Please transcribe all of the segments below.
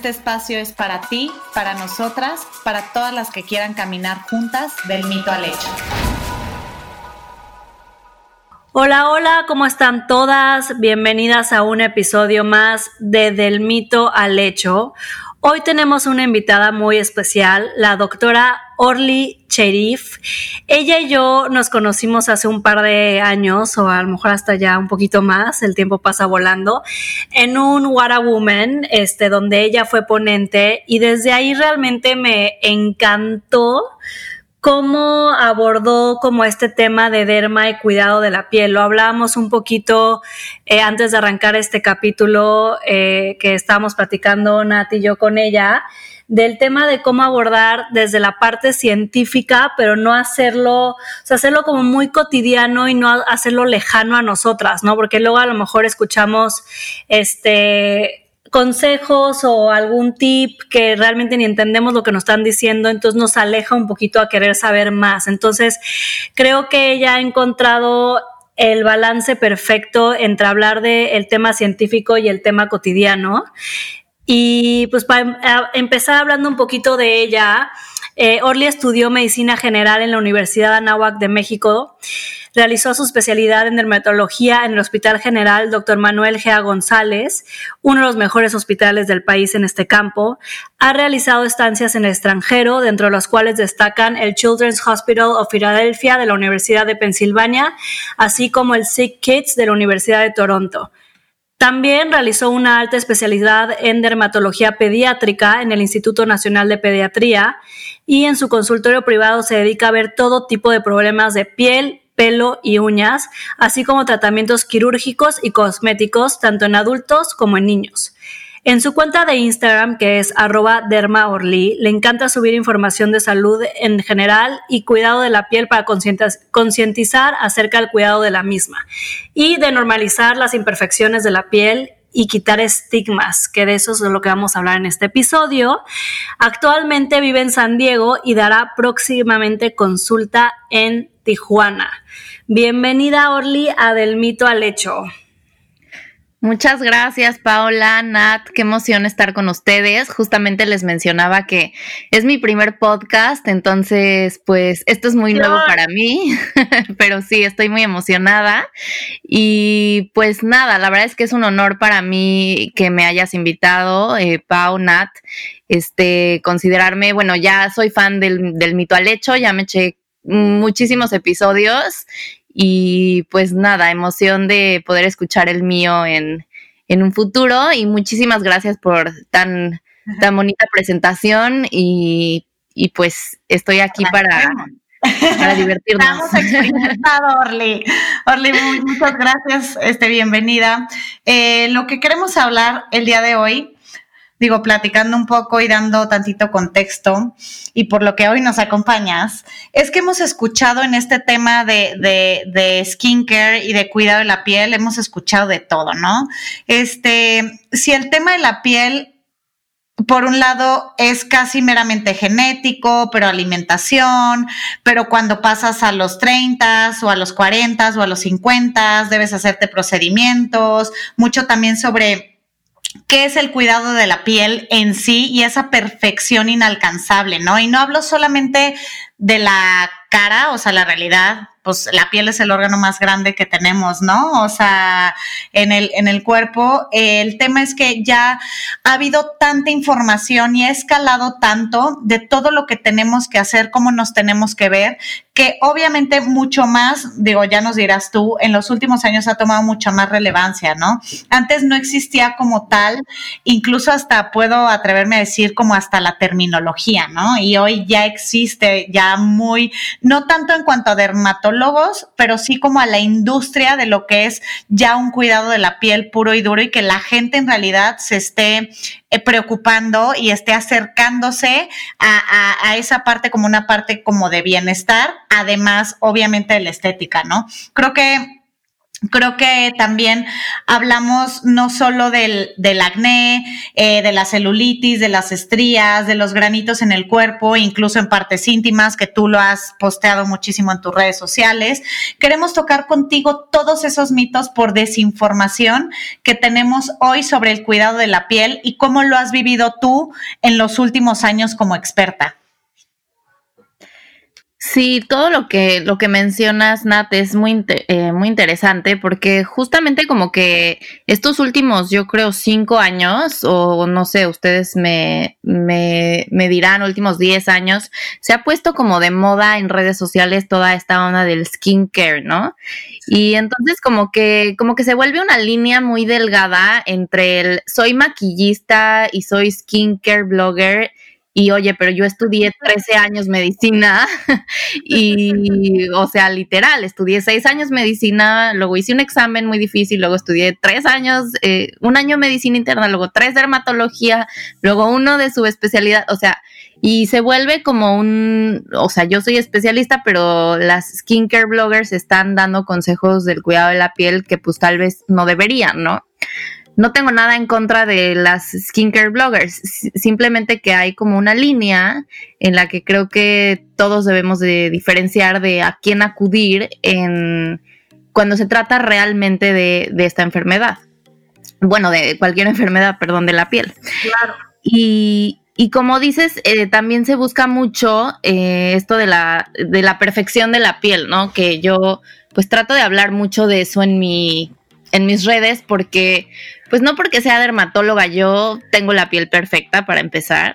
Este espacio es para ti, para nosotras, para todas las que quieran caminar juntas del mito al hecho. Hola, hola, ¿cómo están todas? Bienvenidas a un episodio más de Del mito al hecho. Hoy tenemos una invitada muy especial, la doctora Orly Cherif. Ella y yo nos conocimos hace un par de años, o a lo mejor hasta ya un poquito más, el tiempo pasa volando, en un What a Woman, este, donde ella fue ponente, y desde ahí realmente me encantó cómo abordó como este tema de derma y cuidado de la piel. Lo hablábamos un poquito eh, antes de arrancar este capítulo eh, que estábamos platicando Nati y yo con ella, del tema de cómo abordar desde la parte científica, pero no hacerlo, o sea, hacerlo como muy cotidiano y no hacerlo lejano a nosotras, ¿no? Porque luego a lo mejor escuchamos este consejos o algún tip que realmente ni entendemos lo que nos están diciendo, entonces nos aleja un poquito a querer saber más. Entonces, creo que ella ha encontrado el balance perfecto entre hablar del tema científico y el tema cotidiano. Y pues para empezar hablando un poquito de ella, eh, Orly estudió medicina general en la Universidad Anáhuac de México. Realizó su especialidad en dermatología en el Hospital General Dr. Manuel Gea González, uno de los mejores hospitales del país en este campo. Ha realizado estancias en el extranjero, dentro de las cuales destacan el Children's Hospital of Philadelphia de la Universidad de Pensilvania, así como el Sick Kids de la Universidad de Toronto. También realizó una alta especialidad en dermatología pediátrica en el Instituto Nacional de Pediatría y en su consultorio privado se dedica a ver todo tipo de problemas de piel, pelo y uñas, así como tratamientos quirúrgicos y cosméticos tanto en adultos como en niños. En su cuenta de Instagram, que es arroba dermaorly, le encanta subir información de salud en general y cuidado de la piel para concientizar acerca del cuidado de la misma y de normalizar las imperfecciones de la piel y quitar estigmas, que de eso es de lo que vamos a hablar en este episodio. Actualmente vive en San Diego y dará próximamente consulta en Tijuana. Bienvenida, Orly, a Del Mito al Hecho. Muchas gracias, Paola, Nat, qué emoción estar con ustedes. Justamente les mencionaba que es mi primer podcast, entonces, pues, esto es muy nuevo para mí, pero sí, estoy muy emocionada. Y pues nada, la verdad es que es un honor para mí que me hayas invitado, eh, Pau, Nat, este, considerarme, bueno, ya soy fan del, del mito al hecho, ya me eché muchísimos episodios y pues nada, emoción de poder escuchar el mío en, un futuro y muchísimas gracias por tan, tan bonita presentación y, pues estoy aquí para, para divertirnos. Estamos experimentados, Orly. Orly, muchas gracias, este, bienvenida. Eh, lo que queremos hablar el día de hoy digo, platicando un poco y dando tantito contexto, y por lo que hoy nos acompañas, es que hemos escuchado en este tema de, de, de skincare y de cuidado de la piel, hemos escuchado de todo, ¿no? Este, si el tema de la piel por un lado es casi meramente genético, pero alimentación, pero cuando pasas a los 30 o a los 40 o a los 50 debes hacerte procedimientos, mucho también sobre qué es el cuidado de la piel en sí y esa perfección inalcanzable, ¿no? Y no hablo solamente de la cara, o sea, la realidad, pues la piel es el órgano más grande que tenemos, ¿no? O sea, en el, en el cuerpo. el tema es que ya ha habido tanta información y ha escalado tanto de todo lo que tenemos que hacer, cómo nos tenemos que ver, que obviamente mucho más, digo, ya nos dirás tú, en los últimos años ha tomado mucha más relevancia, ¿no? Antes no existía como tal, incluso hasta puedo atreverme a decir como hasta la terminología, ¿no? Y hoy ya existe, ya muy, no tanto en cuanto a dermatólogos, pero sí como a la industria de lo que es ya un cuidado de la piel puro y duro y que la gente en realidad se esté eh, preocupando y esté acercándose a, a, esa parte como una parte como de bienestar, además obviamente de la estética, ¿no? Creo que Creo que también hablamos no solo del, del acné, eh, de la celulitis, de las estrías, de los granitos en el cuerpo, incluso en partes íntimas, que tú lo has posteado muchísimo en tus redes sociales. Queremos tocar contigo todos esos mitos por desinformación que tenemos hoy sobre el cuidado de la piel y cómo lo has vivido tú en los últimos años como experta. Sí, todo lo que, lo que mencionas, Nat, es muy, eh, muy interesante porque justamente como que estos últimos, yo creo, cinco años, o no sé, ustedes me, me, me dirán, últimos diez años, se ha puesto como de moda en redes sociales toda esta onda del skincare, ¿no? Y entonces como que, como que se vuelve una línea muy delgada entre el soy maquillista y soy skincare blogger y oye, pero yo estudié 13 años medicina y, o sea, literal, estudié 6 años medicina, luego hice un examen muy difícil, luego estudié 3 años, eh, un año medicina interna, luego 3 dermatología, luego uno de su especialidad, o sea, y se vuelve como un, o sea, yo soy especialista, pero las skincare bloggers están dando consejos del cuidado de la piel que pues tal vez no deberían, ¿no? No tengo nada en contra de las skincare bloggers, simplemente que hay como una línea en la que creo que todos debemos de diferenciar de a quién acudir en cuando se trata realmente de, esta enfermedad. Bueno, de cualquier enfermedad, perdón, de la piel. Claro. Y, como dices, eh, también se busca mucho eh, esto de la, de la perfección de la piel, ¿no? Que yo pues trato de hablar mucho de eso en mi en mis redes porque, pues no porque sea dermatóloga, yo tengo la piel perfecta para empezar.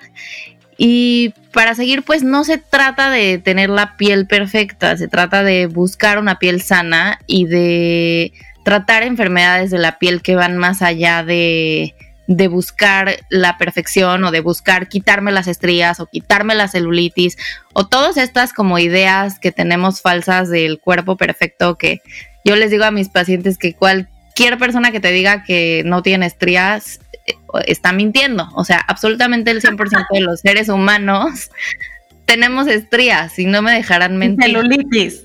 Y para seguir, pues no se trata de tener la piel perfecta, se trata de buscar una piel sana y de tratar enfermedades de la piel que van más allá de, de buscar la perfección o de buscar quitarme las estrías o quitarme la celulitis o todas estas como ideas que tenemos falsas del cuerpo perfecto que yo les digo a mis pacientes que cual, cualquier persona que te diga que no tiene estrías eh, está mintiendo. O sea, absolutamente el 100% de los seres humanos tenemos estrías y no me dejarán mentir. celulitis.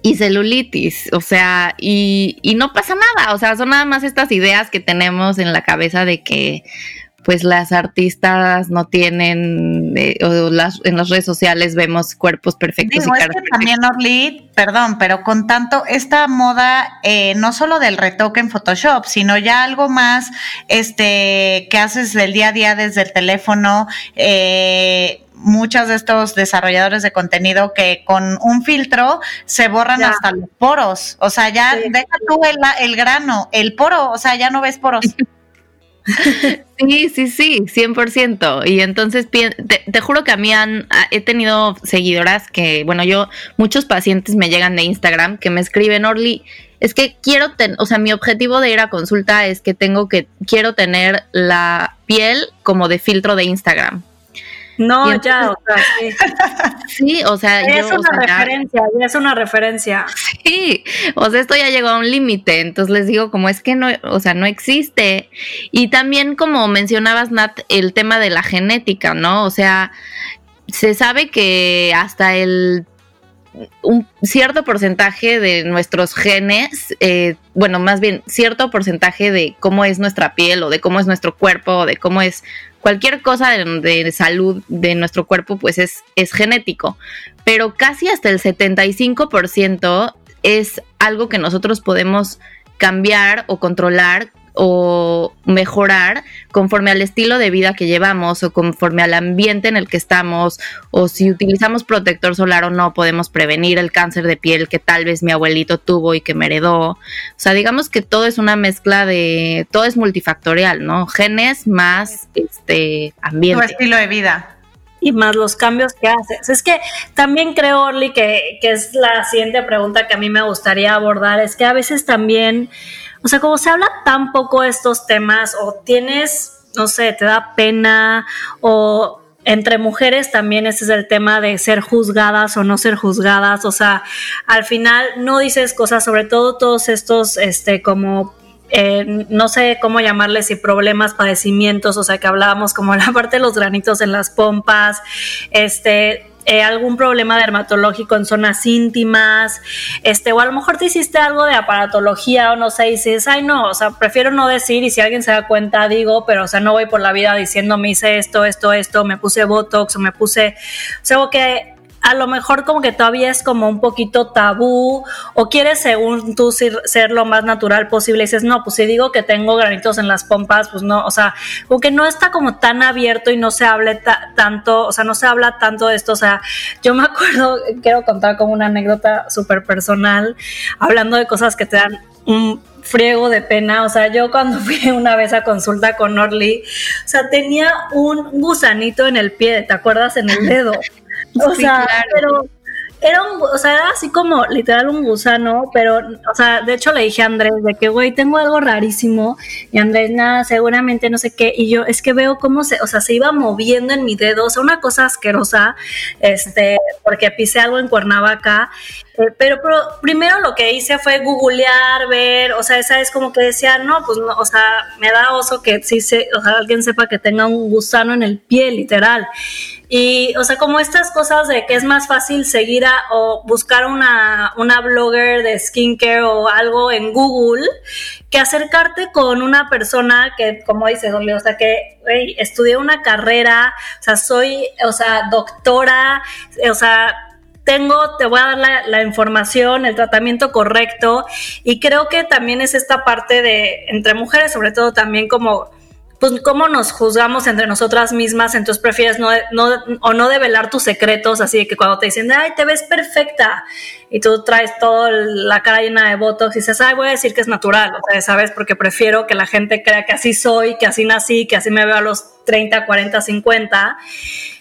Y celulitis, o sea, y, y no pasa nada, o sea, son nada más estas ideas que tenemos en la cabeza de que pues las artistas no tienen, eh, o las, en las redes sociales vemos cuerpos perfectos. y es que también, Orly, perdón, pero con tanto, esta moda, eh, no solo del retoque en Photoshop, sino ya algo más este, que haces del día a día desde el teléfono, eh, muchos de estos desarrolladores de contenido que con un filtro se borran hasta los poros. O sea, ya deja tú el, el, grano, el poro, o sea, ya no ves poros. Sí, sí, sí, 100%. Y entonces te, juro que a mí han, he tenido seguidoras que, bueno, yo, muchos pacientes me llegan de Instagram que me escriben, Orly, es que quiero, tener, o sea, mi objetivo de ir a consulta es que tengo que, quiero tener la piel como de filtro de Instagram. No, ya, o sea, sí. o sea, es una referencia, ya, es una referencia. Sí, o sea, esto ya llegó a un límite, entonces les digo, como es que no, o sea, no existe. Y también, como mencionabas, Nat, el tema de la genética, ¿no? O sea, se sabe que hasta el un cierto porcentaje de nuestros genes, eh, bueno, más bien cierto porcentaje de cómo es nuestra piel o de cómo es nuestro cuerpo o de cómo es cualquier cosa de, salud de nuestro cuerpo, pues es, es genético. Pero casi hasta el 75% es algo que nosotros podemos cambiar o controlar o mejorar conforme al estilo de vida que llevamos o conforme al ambiente en el que estamos o si utilizamos protector solar o no podemos prevenir el cáncer de piel que tal vez mi abuelito tuvo y que me heredó. O sea, digamos que todo es una mezcla de todo es multifactorial, ¿no? Genes más este ambiente. Tu estilo de vida y más los cambios que haces. Es que también creo, Orly, que, que, es la siguiente pregunta que a mí me gustaría abordar, es que a veces también o sea, como se habla tan poco estos temas o tienes, no sé, te da pena o entre mujeres también ese es el tema de ser juzgadas o no ser juzgadas, o sea, al final no dices cosas, sobre todo todos estos, este, como eh, no sé cómo llamarles, y problemas, padecimientos, o sea, que hablábamos como la parte de los granitos en las pompas, este, eh, algún problema dermatológico en zonas íntimas, este, o a lo mejor te hiciste algo de aparatología o no sé, y dices, ay no, o sea, prefiero no decir y si alguien se da cuenta digo, pero o sea, no voy por la vida diciendo me hice esto, esto, esto, me puse Botox o me puse, o sea, que a lo mejor como que todavía es como un poquito tabú o quieres según tú ser, lo más natural posible y dices, no, pues si digo que tengo granitos en las pompas, pues no, o sea, como que no está como tan abierto y no se hable tanto, o sea, no se habla tanto de esto, o sea, yo me acuerdo, quiero contar como una anécdota súper personal, hablando de cosas que te dan un friego de pena. O sea, yo cuando fui una vez a consulta con Orly, o sea, tenía un gusanito en el pie, ¿te acuerdas? En el dedo. O sea, pero era un, o sea, era así como literal un gusano, pero, o sea, de hecho le dije a Andrés de que, güey, tengo algo rarísimo, y Andrés, nada, seguramente no sé qué, y yo, es que veo cómo se, o sea, se iba moviendo en mi dedo, o sea, una cosa asquerosa, este, porque pisé algo en Cuernavaca, eh, pero, pero, primero lo que hice fue googlear, ver, o sea, esa es como que decía, no, pues no, o sea, me da oso que sí se, o sea, alguien sepa que tenga un gusano en el pie, literal. Y, o sea, como estas cosas de que es más fácil seguir a, o buscar una, una blogger de skincare o algo en Google que acercarte con una persona que, como dices, o sea, que estudié una carrera, o sea, soy, o sea, doctora, o sea, tengo, te voy a dar la, la, información, el tratamiento correcto. Y creo que también es esta parte de, entre mujeres, sobre todo también como pues cómo nos juzgamos entre nosotras mismas, entonces prefieres no, no, o no develar tus secretos, así que cuando te dicen, ay, te ves perfecta, y tú traes toda la cara llena de botox y dices, ay, voy a decir que es natural, o sea, ¿sabes? Porque prefiero que la gente crea que así soy, que así nací, que así me veo a los 30, 40, 50,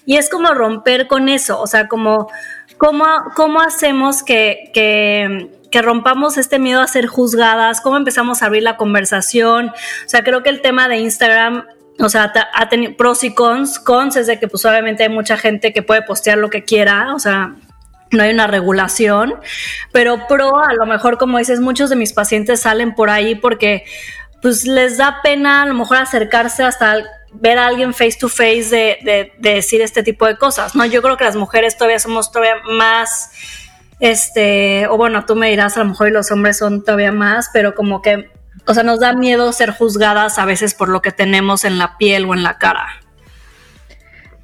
y es como romper con eso, o sea, como, ¿cómo, cómo hacemos que, que rompamos este miedo a ser juzgadas, cómo empezamos a abrir la conversación. O sea, creo que el tema de Instagram o sea, ha tenido pros y cons. Cons es de que pues obviamente hay mucha gente que puede postear lo que quiera, o sea, no hay una regulación, pero pro, a lo mejor como dices, muchos de mis pacientes salen por ahí porque pues les da pena a lo mejor acercarse hasta ver a alguien face to face de, de, de decir este tipo de cosas, ¿no? Yo creo que las mujeres todavía somos todavía más este, o bueno, tú me dirás, a lo mejor los hombres son todavía más, pero como que, o sea, nos da miedo ser juzgadas a veces por lo que tenemos en la piel o en la cara.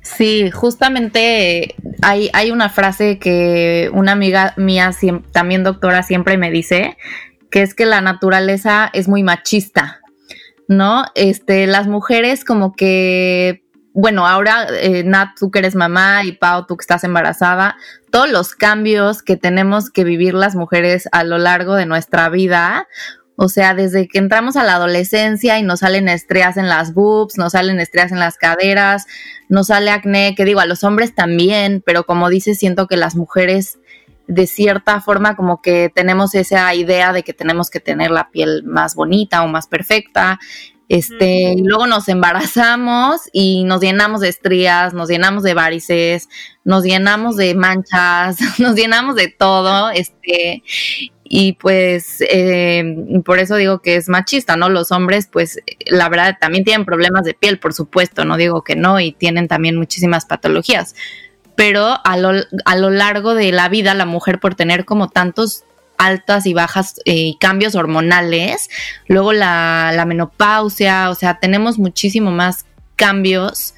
Sí, justamente hay, hay una frase que una amiga mía, también doctora, siempre me dice, que es que la naturaleza es muy machista, ¿no? Este, las mujeres como que bueno, ahora eh, Nat, tú que eres mamá y Pau, tú que estás embarazada, todos los cambios que tenemos que vivir las mujeres a lo largo de nuestra vida, o sea, desde que entramos a la adolescencia y nos salen estrías en las boobs, nos salen estrías en las caderas, nos sale acné, que digo, a los hombres también, pero como dices, siento que las mujeres de cierta forma como que tenemos esa idea de que tenemos que tener la piel más bonita o más perfecta este, y luego nos embarazamos y nos llenamos de estrías, nos llenamos de varices, nos llenamos de manchas, nos llenamos de todo, este, y pues eh, por eso digo que es machista, ¿no? Los hombres, pues la verdad también tienen problemas de piel, por supuesto, no digo que no, y tienen también muchísimas patologías, pero a lo, a lo largo de la vida la mujer por tener como tantos altas y bajas eh, cambios hormonales, luego la, menopausia, o sea, tenemos muchísimo más cambios.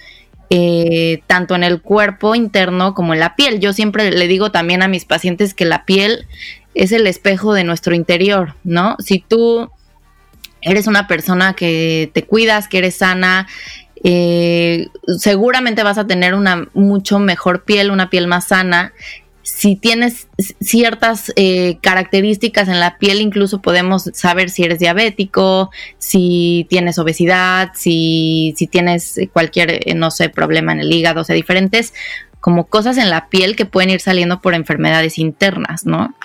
Eh, tanto en el cuerpo interno como en la piel. Yo siempre le digo también a mis pacientes que la piel es el espejo de nuestro interior, ¿no? Si tú eres una persona que te cuidas, que eres sana, eh, seguramente vas a tener una mucho mejor piel, una piel más sana si tienes ciertas eh, características en la piel, incluso podemos saber si eres diabético, si tienes obesidad, si, si tienes cualquier, eh, no sé, problema en el hígado, o sea, diferentes como cosas en la piel que pueden ir saliendo por enfermedades internas, ¿no?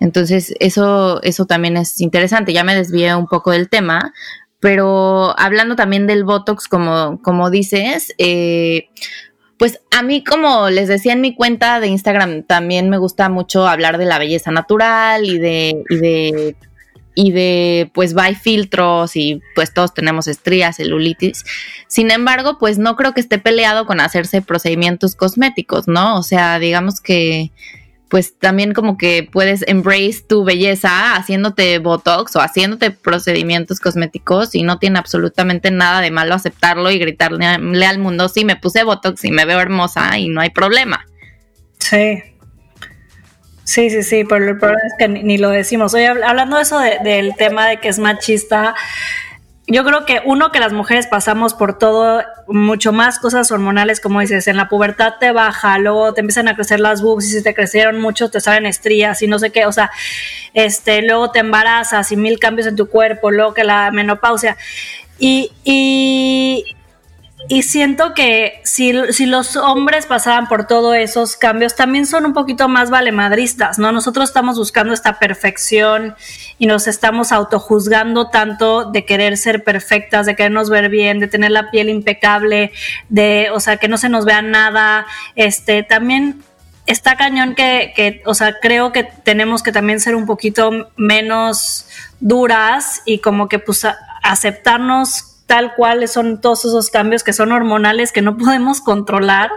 Entonces, eso, eso también es interesante. Ya me desvié un poco del tema, pero hablando también del Botox, como, como dices, eh, pues a mí, como les decía en mi cuenta de Instagram, también me gusta mucho hablar de la belleza natural y de, y de, y de, pues, by filtros y pues todos tenemos estrías, celulitis. Sin embargo, pues no creo que esté peleado con hacerse procedimientos cosméticos, ¿no? O sea, digamos que pues también como que puedes embrace tu belleza haciéndote botox o haciéndote procedimientos cosméticos y no tiene absolutamente nada de malo aceptarlo y gritarle al mundo, sí, me puse botox y me veo hermosa y no hay problema. Sí. Sí, sí, sí, pero el problema es que ni, lo decimos. Oye, hablando de eso del tema de que es machista, yo creo que uno que las mujeres pasamos por todo, mucho más cosas hormonales, como dices, en la pubertad te baja, luego te empiezan a crecer las boobs y si te crecieron mucho te salen estrías y no sé qué, o sea, este, luego te embarazas y mil cambios en tu cuerpo, luego que la menopausia. Y, y, y siento que si, los hombres pasaran por todos esos cambios, también son un poquito más valemadristas, ¿no? Nosotros estamos buscando esta perfección y nos estamos autojuzgando tanto de querer ser perfectas, de querernos ver bien, de tener la piel impecable, de, o sea, que no se nos vea nada. Este, también está cañón que, que, o sea, creo que tenemos que también ser un poquito menos duras y como que pues aceptarnos tal cual son todos esos cambios que son hormonales que no podemos controlar,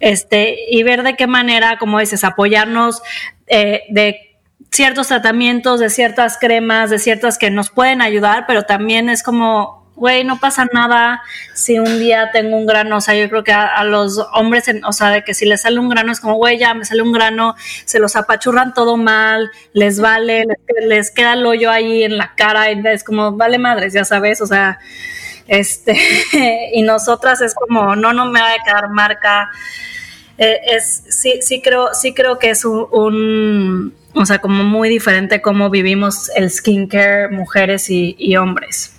este, y ver de qué manera, como dices, apoyarnos eh, de ciertos tratamientos, de ciertas cremas, de ciertas que nos pueden ayudar, pero también es como güey, no pasa nada si un día tengo un grano, o sea, yo creo que a, los hombres, o sea, de que si les sale un grano es como, güey, ya me sale un grano, se los apachurran todo mal, les vale, les, queda el hoyo ahí en la cara, y es como, vale madres, ya sabes, o sea, este, y nosotras es como, no, no me va a quedar marca. Eh, es, sí, sí creo, sí creo que es un, o sea, como muy diferente cómo vivimos el skincare mujeres y hombres.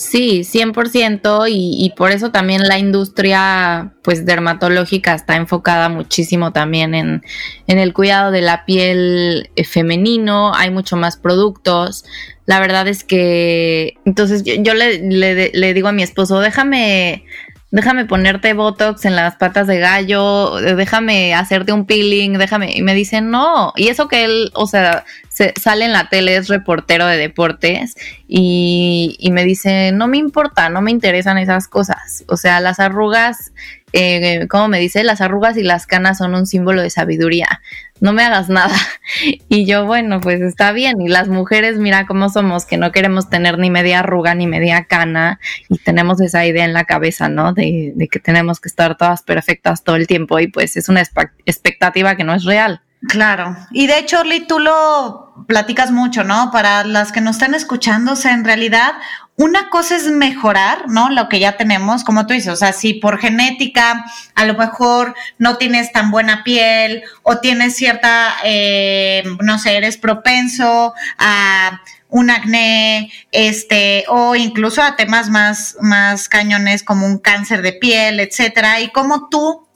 Sí, 100% y, y por eso también la industria pues dermatológica está enfocada muchísimo también en, en el cuidado de la piel eh, femenino, hay mucho más productos. La verdad es que entonces yo, le, le, le digo a mi esposo, déjame déjame ponerte Botox en las patas de gallo, déjame hacerte un peeling, déjame. Y me dicen, no. Y eso que él, o sea, se, sale en la tele, es reportero de deportes y, me dice, no me importa, no me interesan esas cosas. O sea, las arrugas eh, como me dice, las arrugas y las canas son un símbolo de sabiduría. No me hagas nada. Y yo, bueno, pues está bien. Y las mujeres, mira cómo somos, que no queremos tener ni media arruga ni media cana. Y tenemos esa idea en la cabeza, ¿no? De, de que tenemos que estar todas perfectas todo el tiempo. Y pues es una expectativa que no es real. Claro. Y de hecho, Orly, tú lo platicas mucho, ¿no? Para las que nos están escuchando, o sea, en realidad, una cosa es mejorar, ¿no? Lo que ya tenemos, como tú dices, o sea, si por genética a lo mejor no tienes tan buena piel o tienes cierta, eh, no sé, eres propenso a un acné, este, o incluso a temas más, más cañones como un cáncer de piel, etcétera, y cómo tú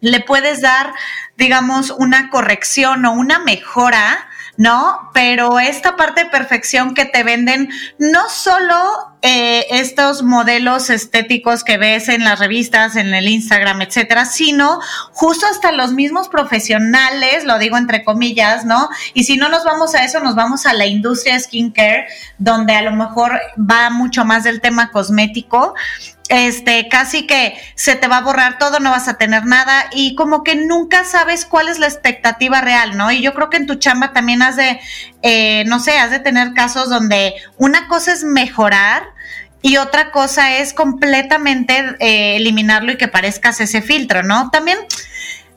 le puedes dar, digamos, una corrección o una mejora ¿no? Pero esta parte de perfección que te venden, no solo eh, estos modelos estéticos que ves en las revistas, en el Instagram, etcétera, sino justo hasta los mismos profesionales, lo digo entre comillas, ¿no? Y si no nos vamos a eso, nos vamos a la industria skincare, donde a lo mejor va mucho más del tema cosmético este, casi que se te va a borrar todo, no vas a tener nada y como que nunca sabes cuál es la expectativa real, ¿no? Y yo creo que en tu chamba también has de, eh, no sé, has de tener casos donde una cosa es mejorar y otra cosa es completamente eh, eliminarlo y que parezcas ese filtro, ¿no? También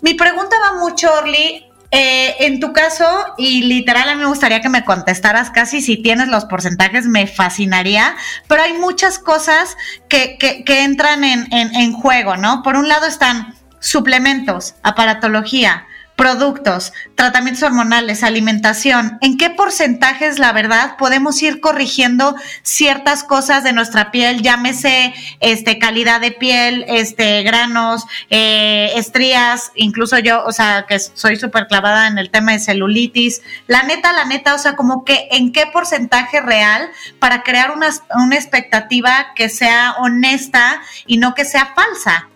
mi pregunta va mucho, Orly, eh, en tu caso, y literal a mí me gustaría que me contestaras casi si tienes los porcentajes, me fascinaría, pero hay muchas cosas que, que, entran en, en, en juego, ¿no? Por un lado están suplementos, aparatología, productos, tratamientos hormonales, alimentación, ¿en qué porcentajes, la verdad, podemos ir corrigiendo ciertas cosas de nuestra piel, llámese este, calidad de piel, este, granos, eh, estrías, incluso yo, o sea, que soy súper clavada en el tema de celulitis, la neta, la neta, o sea, como que en qué porcentaje real para crear una, una expectativa que sea honesta y no que sea falsa.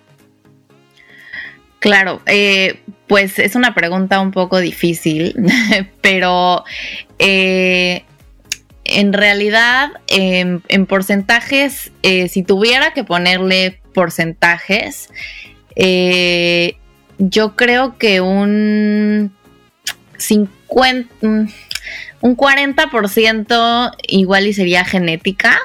Claro, eh, pues es una pregunta un poco difícil, pero eh, en realidad en porcentajes, eh, si tuviera que ponerle porcentajes, yo creo que un 50, un 40% igual y sería genética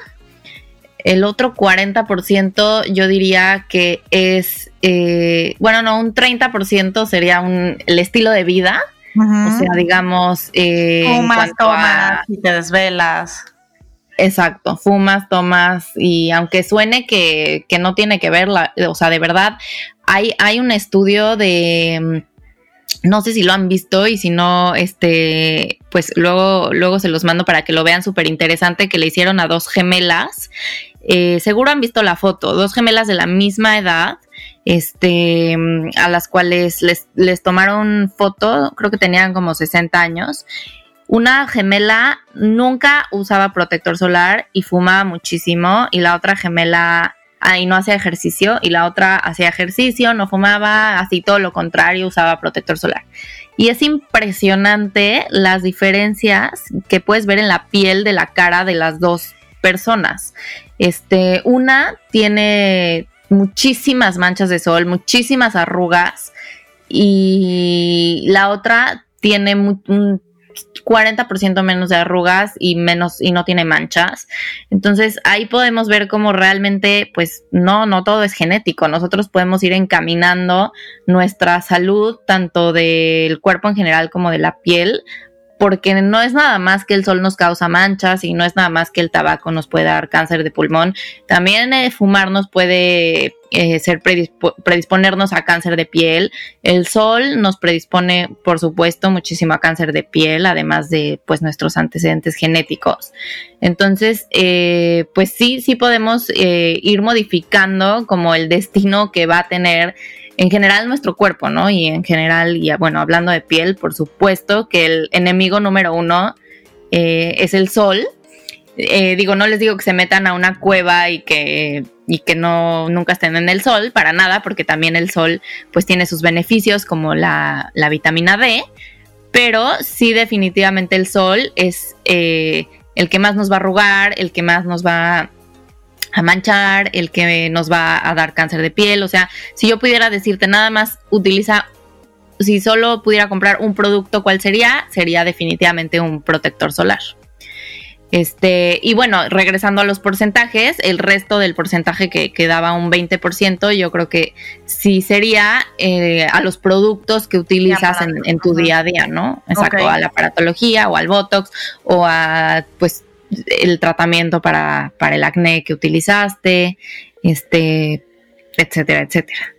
el otro 40% yo diría que es, eh, bueno, no, un 30% sería un, el estilo de vida. O sea, digamos... Eh, fumas, tomas y te desvelas. Exacto, fumas, tomas y aunque suene que, que no tiene que ver, la, o sea, de verdad, hay, hay un estudio de no sé si lo han visto y si no, este, pues luego, luego se los mando para que lo vean súper interesante que le hicieron a dos gemelas eh, seguro han visto la foto, dos gemelas de la misma edad, este, a las cuales les, les tomaron foto, creo que tenían como 60 años. Una gemela nunca usaba protector solar y fumaba muchísimo y la otra gemela ahí no hacía ejercicio y la otra hacía ejercicio, no fumaba, así todo lo contrario, usaba protector solar. Y es impresionante las diferencias que puedes ver en la piel de la cara de las dos personas. Este, una tiene muchísimas manchas de sol, muchísimas arrugas y la otra tiene un 40% menos de arrugas y menos y no tiene manchas. Entonces, ahí podemos ver cómo realmente pues no no todo es genético. Nosotros podemos ir encaminando nuestra salud tanto del cuerpo en general como de la piel porque no es nada más que el sol nos causa manchas y no es nada más que el tabaco nos puede dar cáncer de pulmón. También eh, fumar nos puede eh, ser predisponernos a cáncer de piel. El sol nos predispone, por supuesto, muchísimo a cáncer de piel, además de pues nuestros antecedentes genéticos. Entonces, eh, pues sí, sí podemos ir modificando como el destino que va a tener en general nuestro cuerpo, ¿no? Y en general, y bueno, hablando de piel, por supuesto que el enemigo número uno eh, es el sol. Eh, digo, no les digo que se metan a una cueva y que, y que no nunca estén en el sol, para nada, porque también el sol pues tiene sus beneficios como la, vitamina D, pero sí definitivamente el sol es eh, el que más nos va a arrugar, el que más nos va a manchar, el que nos va a dar cáncer de piel. O sea, si yo pudiera decirte nada más, utiliza, si solo pudiera comprar un producto, ¿cuál sería? Sería definitivamente un protector solar. Este, y bueno, regresando a los porcentajes, el resto del porcentaje que quedaba un 20%, yo creo que sí sería eh, a los productos que utilizas en, tu día a día, ¿no? Exacto, a la aparatología o al Botox o a, pues, el tratamiento para, para el acné que utilizaste, este, etcétera, etcétera.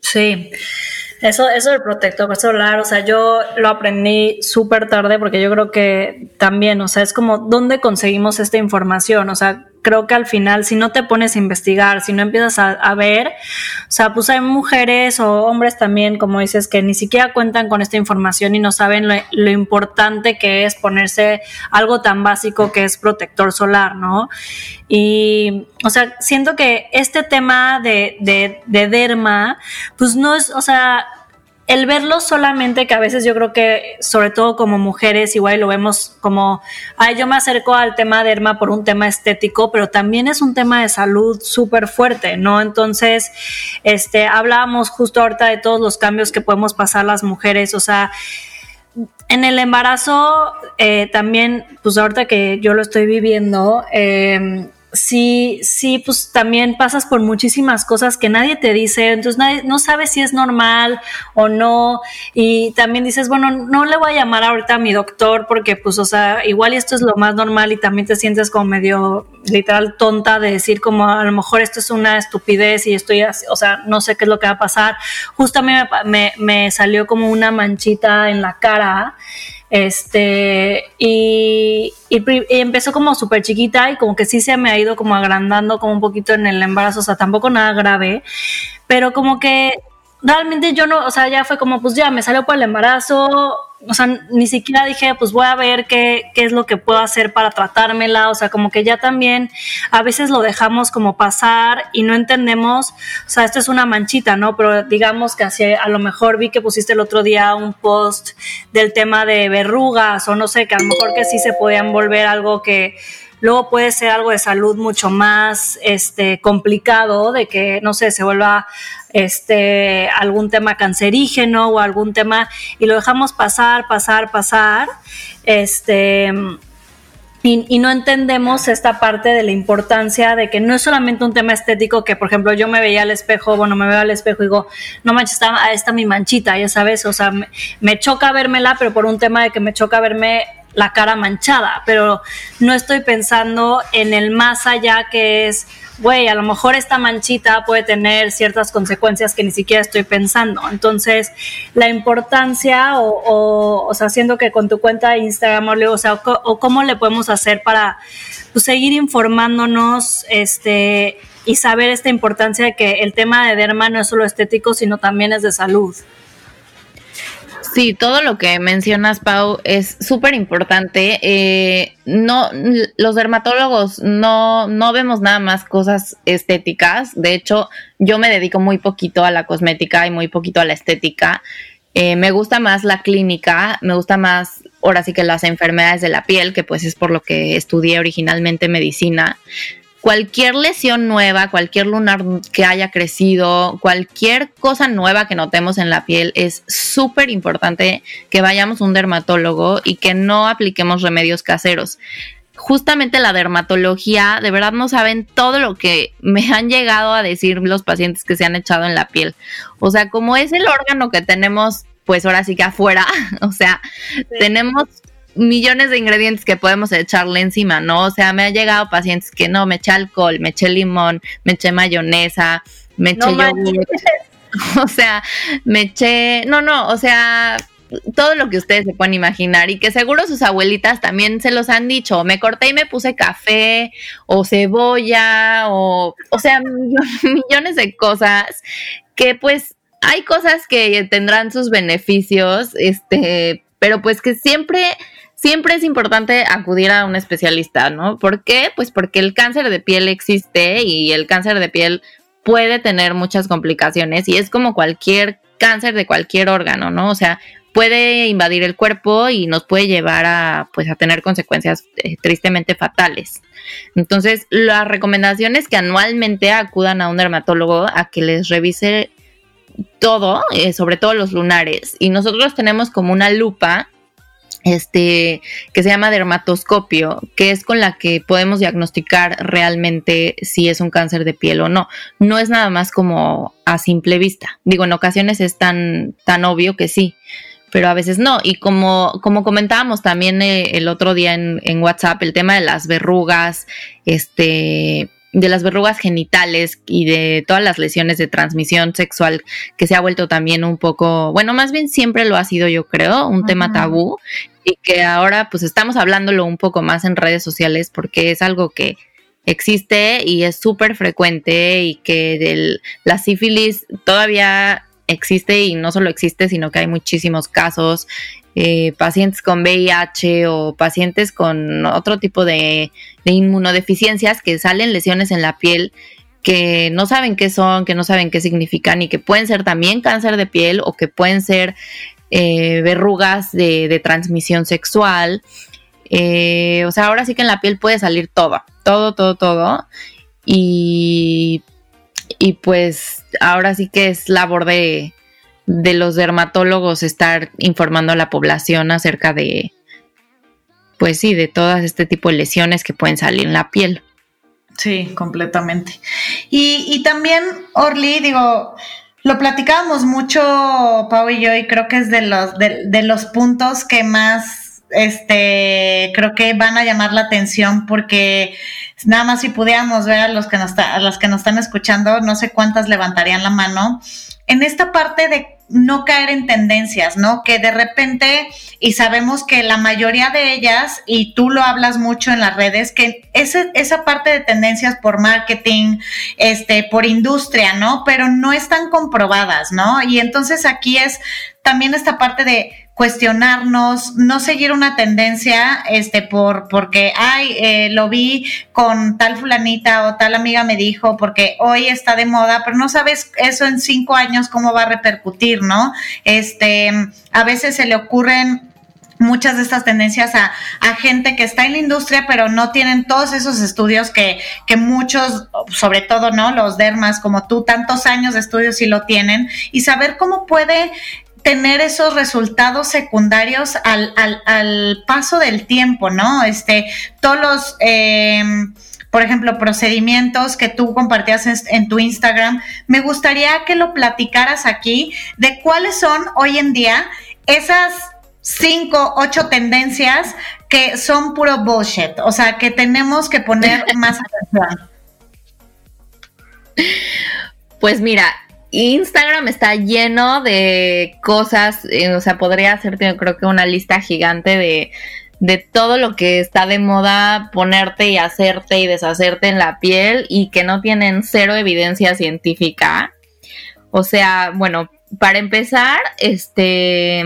Sí. Eso, eso del protector solar, o sea, yo lo aprendí súper tarde porque yo creo que también, o sea, es como, ¿dónde conseguimos esta información? O sea, creo que al final, si no te pones a investigar, si no empiezas a, ver, o sea, pues hay mujeres o hombres también, como dices, que ni siquiera cuentan con esta información y no saben lo, importante que es ponerse algo tan básico que es protector solar, ¿no? Y, o sea, siento que este tema de, de, de derma, pues no es, o sea, el verlo solamente, que a veces yo creo que, sobre todo como mujeres, igual lo vemos como, ay, yo me acerco al tema de derma por un tema estético, pero también es un tema de salud súper fuerte, ¿no? Entonces, este, hablábamos justo ahorita de todos los cambios que podemos pasar las mujeres, o sea, en el embarazo, eh, también, pues ahorita que yo lo estoy viviendo, eh, sí, sí, pues también pasas por muchísimas cosas que nadie te dice, entonces nadie, no sabes si es normal o no, y también dices, bueno, no le voy a llamar ahorita a mi doctor porque pues, o sea, igual esto es lo más normal y también te sientes como medio literal tonta de decir como a lo mejor esto es una estupidez y estoy así, o sea, no sé qué es lo que va a pasar. Justo a mí me, me salió como una manchita en la cara este, y, empezó como súper chiquita y como que sí se me ha ido como agrandando como un poquito en el embarazo, o sea, tampoco nada grave, pero como que realmente yo no, o sea, ya fue como, pues ya me salió por el embarazo, o sea, ni siquiera dije, pues voy a ver qué, qué es lo que puedo hacer para tratármela, o sea, como que ya también a veces lo dejamos como pasar y no entendemos, o sea, esto es una manchita, ¿no? Pero digamos que así, a lo mejor vi que pusiste el otro día un post del tema de verrugas o no sé, que a lo mejor que sí se podían volver algo que luego puede ser algo de salud mucho más este, complicado, de que, no sé, se vuelva este, algún tema cancerígeno o algún tema, y lo dejamos pasar, pasar, pasar, este, y, no entendemos esta parte de la importancia de que no es solamente un tema estético, que por ejemplo yo me veía al espejo, bueno, me veo al espejo y digo, no manches, está, está mi manchita, ya sabes, o sea, me, me choca vérmela, pero por un tema de que me choca verme la cara manchada, pero no estoy pensando en el más allá que es, güey, a lo mejor esta manchita puede tener ciertas consecuencias que ni siquiera estoy pensando. Entonces, la importancia o, o, sea, haciendo que con tu cuenta de Instagram, o, sea, o, cómo le podemos hacer para pues, seguir informándonos, este, y saber esta importancia de que el tema de derma no es solo estético, sino también es de salud. Sí, todo lo que mencionas, Pau, es súper importante. Eh, no, los dermatólogos no, no vemos nada más cosas estéticas. De hecho, yo me dedico muy poquito a la cosmética y muy poquito a la estética. Eh, me gusta más la clínica, me gusta más, ahora sí que las enfermedades de la piel, que pues es por lo que estudié originalmente medicina cualquier lesión nueva, cualquier lunar que haya crecido, cualquier cosa nueva que notemos en la piel, es súper importante que vayamos a un dermatólogo y que no apliquemos remedios caseros. Justamente la dermatología, de verdad no saben todo lo que me han llegado a decir los pacientes que se han echado en la piel. O sea, como es el órgano que tenemos, pues ahora sí que afuera, o sea, tenemos millones de ingredientes que podemos echarle encima, ¿no? O sea, me ha llegado pacientes que no, me eché alcohol, me eché limón, me eché mayonesa, me eché yogur. O sea, me eché, no, no, o sea, todo lo que ustedes se pueden imaginar y que seguro sus abuelitas también se los han dicho, me corté y me puse café o cebolla o, o sea, millones de cosas que pues hay cosas que tendrán sus beneficios, este, pero pues que siempre siempre es importante acudir a un especialista, ¿no? ¿Por qué? Pues porque el cáncer de piel existe y el cáncer de piel puede tener muchas complicaciones y es como cualquier cáncer de cualquier órgano, ¿no? O sea, puede invadir el cuerpo y nos puede llevar a pues a tener consecuencias eh, tristemente fatales. Entonces, la recomendación es que anualmente acudan a un dermatólogo a que les revise todo, eh, sobre todo los lunares. Y nosotros tenemos como una lupa este, que se llama dermatoscopio, que es con la que podemos diagnosticar realmente si es un cáncer de piel o no. No es nada más como a simple vista. Digo, en ocasiones es tan, tan obvio que sí, pero a veces no. Y como, como comentábamos también eh, el otro día en, en WhatsApp, el tema de las verrugas, este, de las verrugas genitales y de todas las lesiones de transmisión sexual que se ha vuelto también un poco, bueno, más bien siempre lo ha sido yo creo, un tema tabú y que ahora pues estamos hablándolo un poco más en redes sociales porque es algo que existe y es súper frecuente y que la sífilis todavía existe y no solo existe, sino que hay muchísimos casos, eh, pacientes con VIH o pacientes con otro tipo de, de inmunodeficiencias que salen lesiones en la piel que no saben qué son, que no saben qué significan y que pueden ser también cáncer de piel o que pueden ser eh, verrugas de, transmisión sexual. Eh, o sea, ahora sí que en la piel puede salir todo, todo, todo, todo. Y, y pues ahora sí que es labor de, de los dermatólogos estar informando a la población acerca de, pues sí, de todas este tipo de lesiones que pueden salir en la piel. Sí, completamente. Y, y también, Orly, digo, lo platicábamos mucho, Pau y yo, y creo que es de los, de, los puntos que más este, creo que van a llamar la atención porque nada más si pudiéramos ver a los que nos a las que nos están escuchando, no sé cuántas levantarían la mano. En esta parte de no caer en tendencias, ¿no? Que de repente, y sabemos que la mayoría de ellas, y tú lo hablas mucho en las redes, que esa parte de tendencias por marketing, este, por industria, ¿no? Pero no están comprobadas, ¿no? Y entonces aquí es también esta parte de cuestionarnos, no seguir una tendencia, este, por, porque, ay, eh, lo vi con tal fulanita o tal amiga me dijo, porque hoy está de moda, pero no sabes eso en cinco años cómo va a repercutir, ¿no? Este, a veces se le ocurren muchas de estas tendencias a, a, gente que está en la industria, pero no tienen todos esos estudios que, que muchos, sobre todo, ¿no? Los dermas como tú, tantos años de estudios sí lo tienen, y saber cómo puede tener esos resultados secundarios al, al, al paso del tiempo, ¿no? Este, todos los, eh, por ejemplo, procedimientos que tú compartías en, tu Instagram, me gustaría que lo platicaras aquí de cuáles son hoy en día esas cinco, ocho tendencias que son puro bullshit, o sea, que tenemos que poner más atención. Pues mira, Instagram está lleno de cosas, eh, o sea, podría hacerte creo que una lista gigante de, de todo lo que está de moda ponerte y hacerte y deshacerte en la piel y que no tienen cero evidencia científica. O sea, bueno, para empezar, este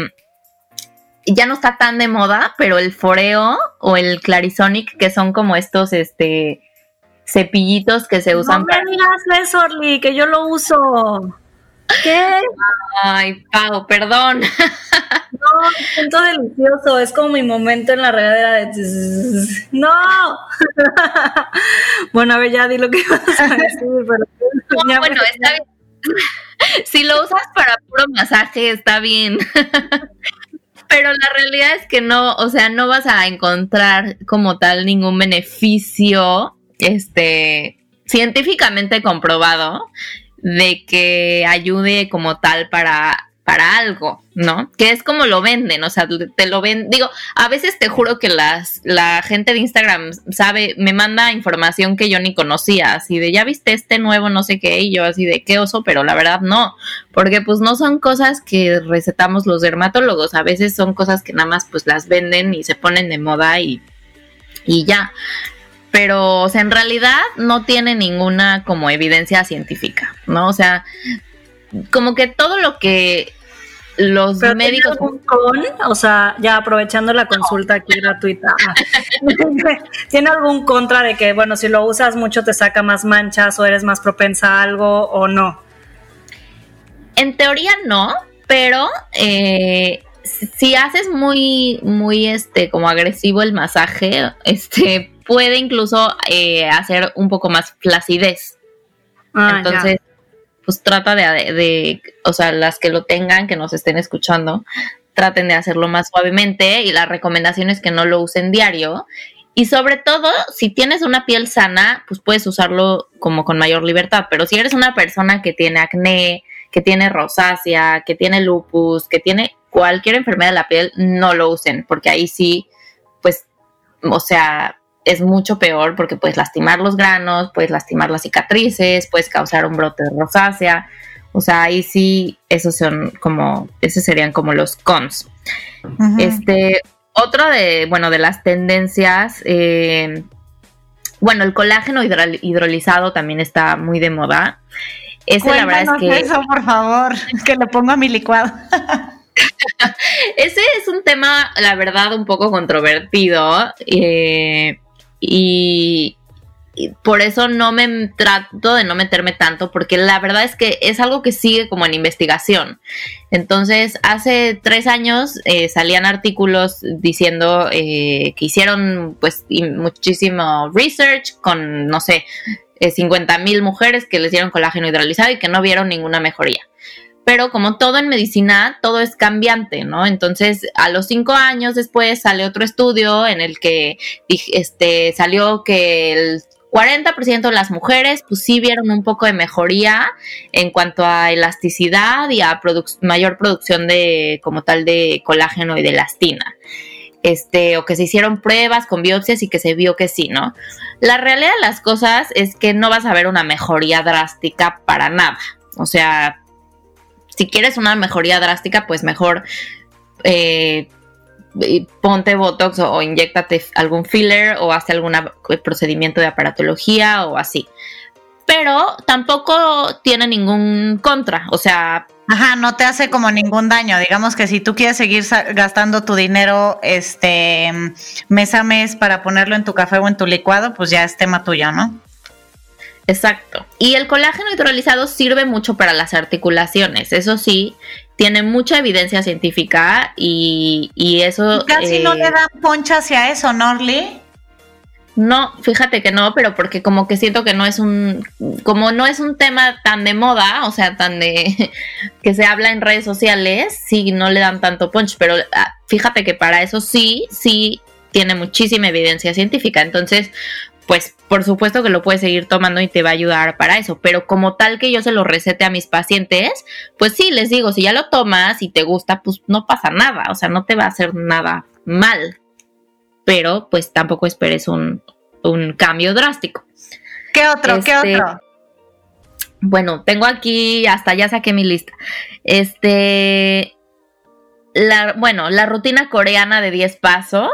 ya no está tan de moda, pero el Foreo o el Clarisonic, que son como estos, este, cepillitos que se usan. No me digas eso, Orly, que yo lo uso. ¿Qué? Ay, Pau, perdón. No, siento delicioso. Es como mi momento en la regadera de. ¡No! Bueno, a ver, ya di lo que vas a decir. Pero... No, bueno, está bien. Si lo usas para puro masaje, está bien. Pero la realidad es que no, o sea, no vas a encontrar como tal ningún beneficio este, científicamente comprobado de que ayude como tal para, para algo, ¿no? Que es como lo venden, o sea, te lo ven, digo, a veces te juro que las, la gente de Instagram sabe, me manda información que yo ni conocía, así de, ya viste este nuevo no sé qué, y yo así de, qué oso, pero la verdad no, porque pues no son cosas que recetamos los dermatólogos, a veces son cosas que nada más pues las venden y se ponen de moda y, y ya pero, o sea, en realidad no tiene ninguna como evidencia científica, ¿no? O sea, como que todo lo que los médicos... ¿tiene algún con? O sea, ya aprovechando la consulta aquí gratuita, ¿tiene algún contra de que, bueno, si lo usas mucho te saca más manchas o eres más propensa a algo o no? En teoría no, pero eh, si haces muy, muy, este, como agresivo el masaje, este, puede incluso eh, hacer un poco más flacidez. Ah, Entonces, pues trata de, de, o sea, las que lo tengan, que nos estén escuchando, traten de hacerlo más suavemente y la recomendación es que no lo usen diario. Y sobre todo, si tienes una piel sana, pues puedes usarlo como con mayor libertad. Pero si eres una persona que tiene acné, que tiene rosácea, que tiene lupus, que tiene cualquier enfermedad de la piel, no lo usen, porque ahí sí, pues, o sea, es mucho peor porque puedes lastimar los granos, puedes lastimar las cicatrices, puedes causar un brote de rosácea. O sea, ahí sí, esos son como, esos serían como los cons. Este, otro de, bueno, de las tendencias, eh, bueno, el colágeno hidrolizado también está muy de moda. Ese la verdad es que. eso, por favor, que lo ponga a mi licuado. Ese es un tema, la verdad, un poco controvertido. Eh, y, por eso no me trato de no meterme tanto, porque la verdad es que es algo que sigue como en investigación. Entonces, hace tres años eh, salían artículos diciendo eh, que hicieron pues muchísimo research con, no sé, 50 eh, mil mujeres que les dieron colágeno hidrolizado y que no vieron ninguna mejoría pero como todo en medicina, todo es cambiante, ¿no? Entonces, a los cinco años después sale otro estudio en el que este, salió que el 40% de las mujeres pues sí vieron un poco de mejoría en cuanto a elasticidad y a mayor producción de como tal de colágeno y de elastina. Este, o que se hicieron pruebas con biopsias y que se vio que sí, ¿no? La realidad de las cosas es que no vas a ver una mejoría drástica para nada. O sea, si quieres una mejoría drástica, pues mejor eh, ponte Botox o, inyectate algún filler o hace algún procedimiento de aparatología o así. Pero tampoco tiene ningún contra, o sea... Ajá, no te hace como ningún daño. Digamos que si tú quieres seguir gastando tu dinero este mes a mes para ponerlo en tu café o en tu licuado, pues ya es tema tuyo, ¿no? Exacto. Y el colágeno hidrolizado sirve mucho para las articulaciones. Eso sí, tiene mucha evidencia científica y, eso... casi no le eh, dan poncha hacia eso, Norly. No, fíjate que no, pero porque como que siento que no es un, como no es un tema tan de moda, o sea, tan de que se habla en redes sociales, sí, no le dan tanto punch, pero ah, fíjate que para eso sí, sí tiene muchísima evidencia científica. Entonces, pues por supuesto que lo puedes seguir tomando y te va a ayudar para eso, pero como tal que yo se lo recete a mis pacientes, pues sí, les digo, si ya lo tomas y te gusta, pues no pasa nada, o sea, no te va a hacer nada mal, pero pues tampoco esperes un, cambio drástico. ¿Qué otro? ¿Qué este, otro? Bueno, tengo aquí, hasta ya saqué mi lista. Este, la, bueno, la rutina coreana de 10 pasos,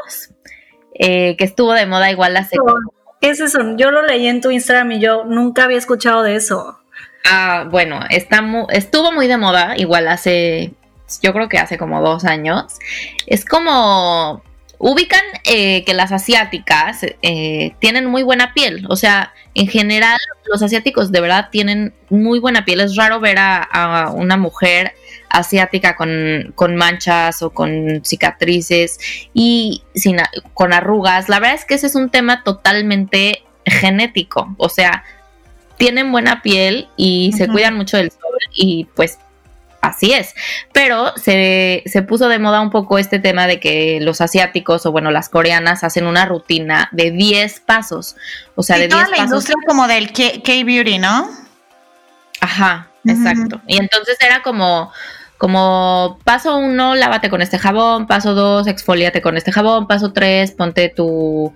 eh, que estuvo de moda igual hace... ¿Qué es eso? Yo lo leí en tu Instagram y yo nunca había escuchado de eso. Ah, bueno, está estuvo muy de moda, igual hace, yo creo que hace como dos años. Es como, ubican eh, que las asiáticas eh, tienen muy buena piel, o sea, en general los asiáticos de verdad tienen muy buena piel. Es raro ver a una mujer asiática con, manchas o con cicatrices y sin, con arrugas. La verdad es que ese es un tema totalmente genético. O sea, tienen buena piel y se cuidan mucho del sol y pues así es. Pero se, puso de moda un poco este tema de que los asiáticos o bueno, las coreanas hacen una rutina de 10 pasos. O sea, de 10 pasos. la industria como del K-beauty, ¿no? Ajá, exacto. Y entonces era como como paso uno, lávate con este jabón, paso dos, exfoliate con este jabón, paso tres, ponte tu,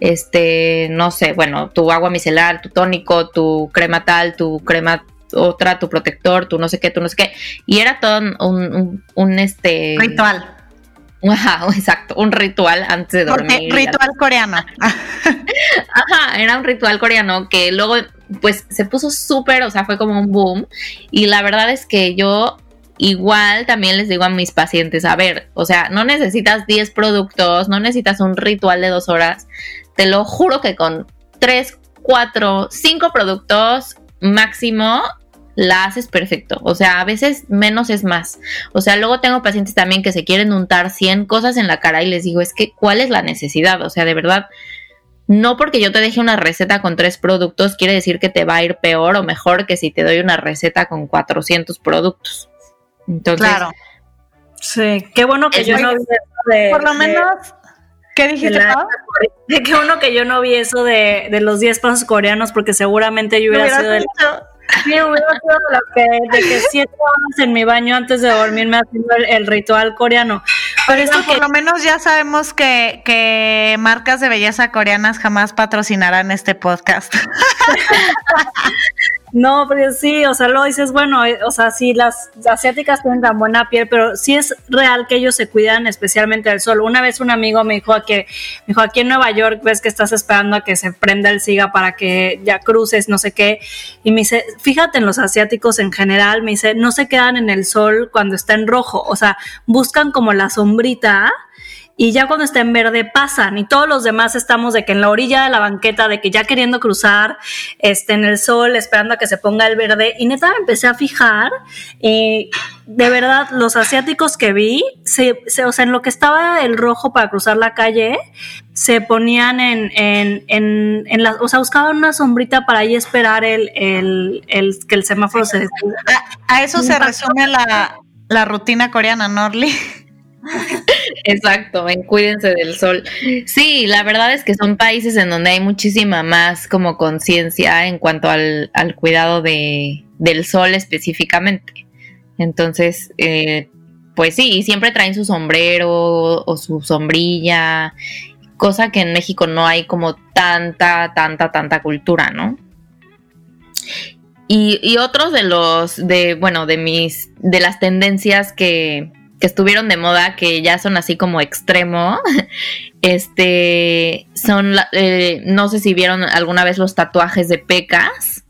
este, no sé, bueno, tu agua micelar, tu tónico, tu crema tal, tu crema otra, tu protector, tu no sé qué, tu no sé qué. Y era todo un, un, este... Ritual. Ajá, exacto, un ritual antes de dormir. ritual coreano. Ajá, era un ritual coreano que luego pues se puso súper, o sea, fue como un boom. Y la verdad es que yo Igual también les digo a mis pacientes, a ver, o sea, no necesitas 10 productos, no necesitas un ritual de dos horas. Te lo juro que con 3, 4, 5 productos máximo la haces perfecto. O sea, a veces menos es más. O sea, luego tengo pacientes también que se quieren untar 100 cosas en la cara y les digo, es que, ¿cuál es la necesidad? O sea, de verdad, no porque yo te deje una receta con tres productos quiere decir que te va a ir peor o mejor que si te doy una receta con 400 productos. Entonces, claro. Sí, qué bueno que yo no vi eso de. Por lo menos. ¿Qué dijiste, Qué bueno que yo no vi eso de, de los 10 pasos coreanos, porque seguramente yo hubiera sido de. Sí, hubiera sido lo que, de que siete horas en mi baño antes de dormirme haciendo el, ritual coreano. Pero esto por lo menos ya sabemos que, que marcas de belleza coreanas jamás patrocinarán este podcast. No, pero sí, o sea, lo dices, bueno, eh, o sea, sí, las asiáticas tienen tan buena piel, pero sí es real que ellos se cuidan especialmente del sol. Una vez un amigo me dijo que, me dijo, aquí en Nueva York ves que estás esperando a que se prenda el siga para que ya cruces, no sé qué, y me dice, fíjate en los asiáticos en general, me dice, no se quedan en el sol cuando está en rojo, o sea, buscan como la sombrita, y ya cuando está en verde pasan y todos los demás estamos de que en la orilla de la banqueta, de que ya queriendo cruzar, este, en el sol, esperando a que se ponga el verde y neta me empecé a fijar y de verdad los asiáticos que vi, se, o sea, en lo que estaba el rojo para cruzar la calle, se ponían en, en, en, en la, o sea, buscaban una sombrita para ahí esperar el, el, el que el semáforo se... A, a eso se resume la, la rutina coreana, Norli. Exacto, cuídense del sol. Sí, la verdad es que son países en donde hay muchísima más como conciencia en cuanto al, cuidado de, del sol específicamente. Entonces, eh, pues sí, y siempre traen su sombrero o su sombrilla, cosa que en México no hay como tanta, tanta, tanta cultura, ¿no? y, otros de los, de, bueno, de mis, de las tendencias que, que estuvieron de moda, que ya son así como extremo, este, son, eh, no sé si vieron alguna vez los tatuajes de pecas.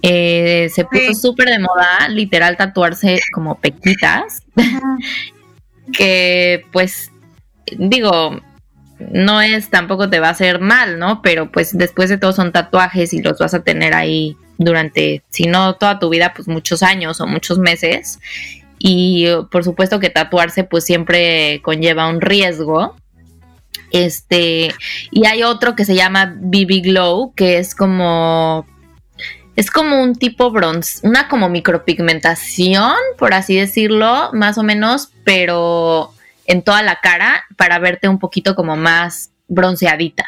Eh, se puso súper de moda, literal, tatuarse como pequitas. que pues, digo, no es, tampoco te va a hacer mal, ¿no? Pero pues después de todo son tatuajes y los vas a tener ahí durante, si no toda tu vida, pues muchos años o muchos meses. Y por supuesto que tatuarse pues siempre conlleva un riesgo. Este, y hay otro que se llama BB Glow, que es como es como un tipo bronce, una como micropigmentación, por así decirlo, más o menos, pero en toda la cara para verte un poquito como más bronceadita.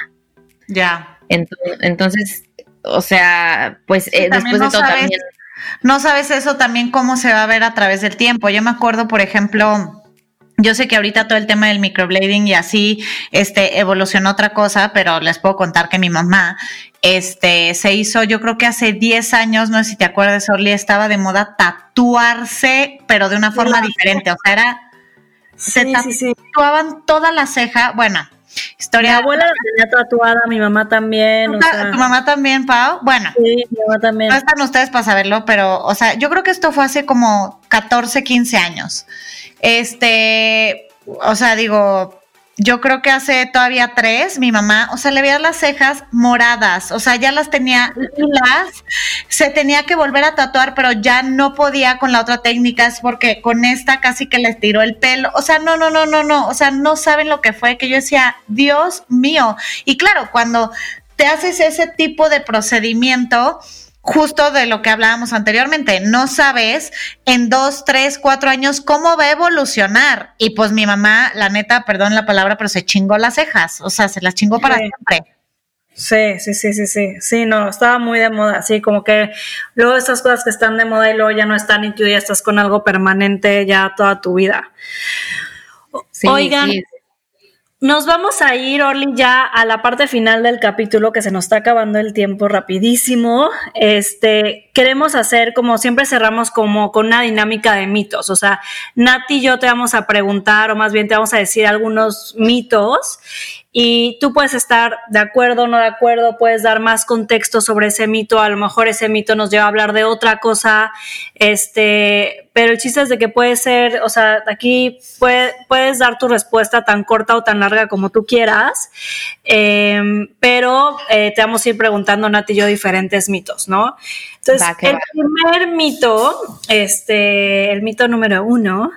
Ya. Entonces, o sea, pues eh, después de todo también. No sabes eso también cómo se va a ver a través del tiempo. Yo me acuerdo, por ejemplo, yo sé que ahorita todo el tema del microblading y así este evolucionó otra cosa, pero les puedo contar que mi mamá este se hizo, yo creo que hace 10 años, no sé si te acuerdas, Orly, estaba de moda tatuarse, pero de una forma diferente, o sea, era se tatuaban toda la ceja, bueno, Historia. Mi abuela la tenía tatuada, mi mamá también. ¿Tu, mamá también, Pau? Bueno. Sí, mi mamá también. No están ustedes para saberlo, pero, o sea, yo creo que esto fue hace como 14, 15 años. Este, o sea, digo, yo creo que hace todavía tres, mi mamá, o sea, le veía las cejas moradas, o sea, ya las tenía las, se tenía que volver a tatuar, pero ya no podía con la otra técnica, es porque con esta casi que le tiró el pelo, o sea, no, no, no, no, no, o sea, no saben lo que fue, que yo decía, Dios mío, y claro, cuando te haces ese tipo de procedimiento, justo de lo que hablábamos anteriormente, no sabes en dos, tres, cuatro años cómo va a evolucionar. Y pues mi mamá, la neta, perdón la palabra, pero se chingó las cejas, o sea, se las chingó para siempre. Sí, sí, sí, sí, sí, sí, no, estaba muy de moda, así como que luego esas cosas que están de moda y luego ya no están y tú ya estás con algo permanente ya toda tu vida. Oigan, nos vamos a ir, Orly, ya a la parte final del capítulo, que se nos está acabando el tiempo rapidísimo. Este, queremos hacer, como siempre cerramos, como con una dinámica de mitos. O sea, Nati y yo te vamos a preguntar, o más bien te vamos a decir algunos mitos, y tú puedes estar de acuerdo o no de acuerdo, puedes dar más contexto sobre ese mito, a lo mejor ese mito nos lleva a hablar de otra cosa, este, pero el chiste es de que puede ser, o sea, aquí puedes dar tu respuesta tan corta o tan larga como tú quieras, em, pero eh, te vamos a ir preguntando, Nati y yo, diferentes mitos, ¿no? Entonces, el primer mito, este, el mito número uno,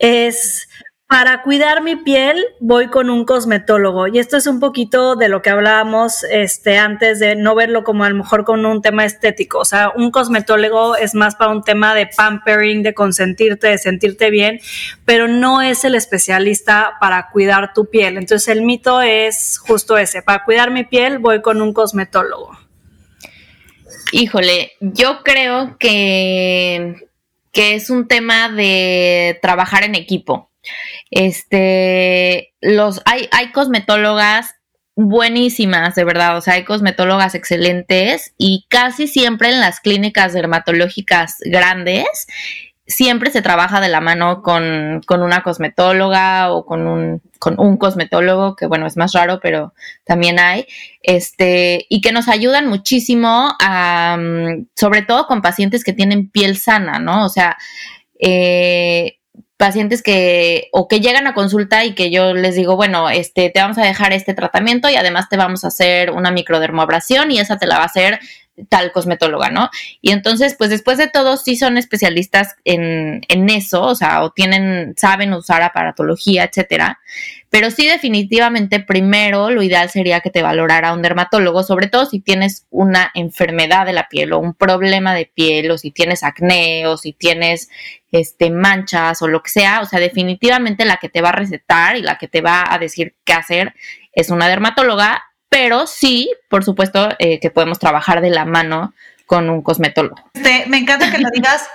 es para cuidar mi piel voy con un cosmetólogo y esto es un poquito de lo que hablábamos este, antes de no verlo como a lo mejor con un tema estético. O sea, un cosmetólogo es más para un tema de pampering, de consentirte, de sentirte bien, pero no es el especialista para cuidar tu piel. Entonces el mito es justo ese, para cuidar mi piel voy con un cosmetólogo. Híjole, yo creo que, que es un tema de trabajar en equipo. Este, los, hay, hay cosmetólogas buenísimas, de verdad, o sea, hay cosmetólogas excelentes y casi siempre en las clínicas dermatológicas grandes siempre se trabaja de la mano con, con, una cosmetóloga o con un, con un cosmetólogo, que bueno, es más raro, pero también hay, este, y que nos ayudan muchísimo mm, sobre todo con pacientes que tienen piel sana, ¿no? O sea, eh, pacientes que o que llegan a consulta y que yo les digo, bueno, este te vamos a dejar este tratamiento y además te vamos a hacer una microdermoabrasión y esa te la va a hacer tal cosmetóloga, ¿no? Y entonces, pues después de todo, sí son especialistas en, en eso, o sea, o tienen, saben usar aparatología, etcétera. Pero sí, definitivamente, primero lo ideal sería que te valorara un dermatólogo, sobre todo si tienes una enfermedad de la piel o un problema de piel, o si tienes acné, o si tienes este, manchas o lo que sea. O sea, definitivamente la que te va a recetar y la que te va a decir qué hacer es una dermatóloga pero sí, por supuesto, eh, que podemos trabajar de la mano con un cosmetólogo. Este, me encanta que lo digas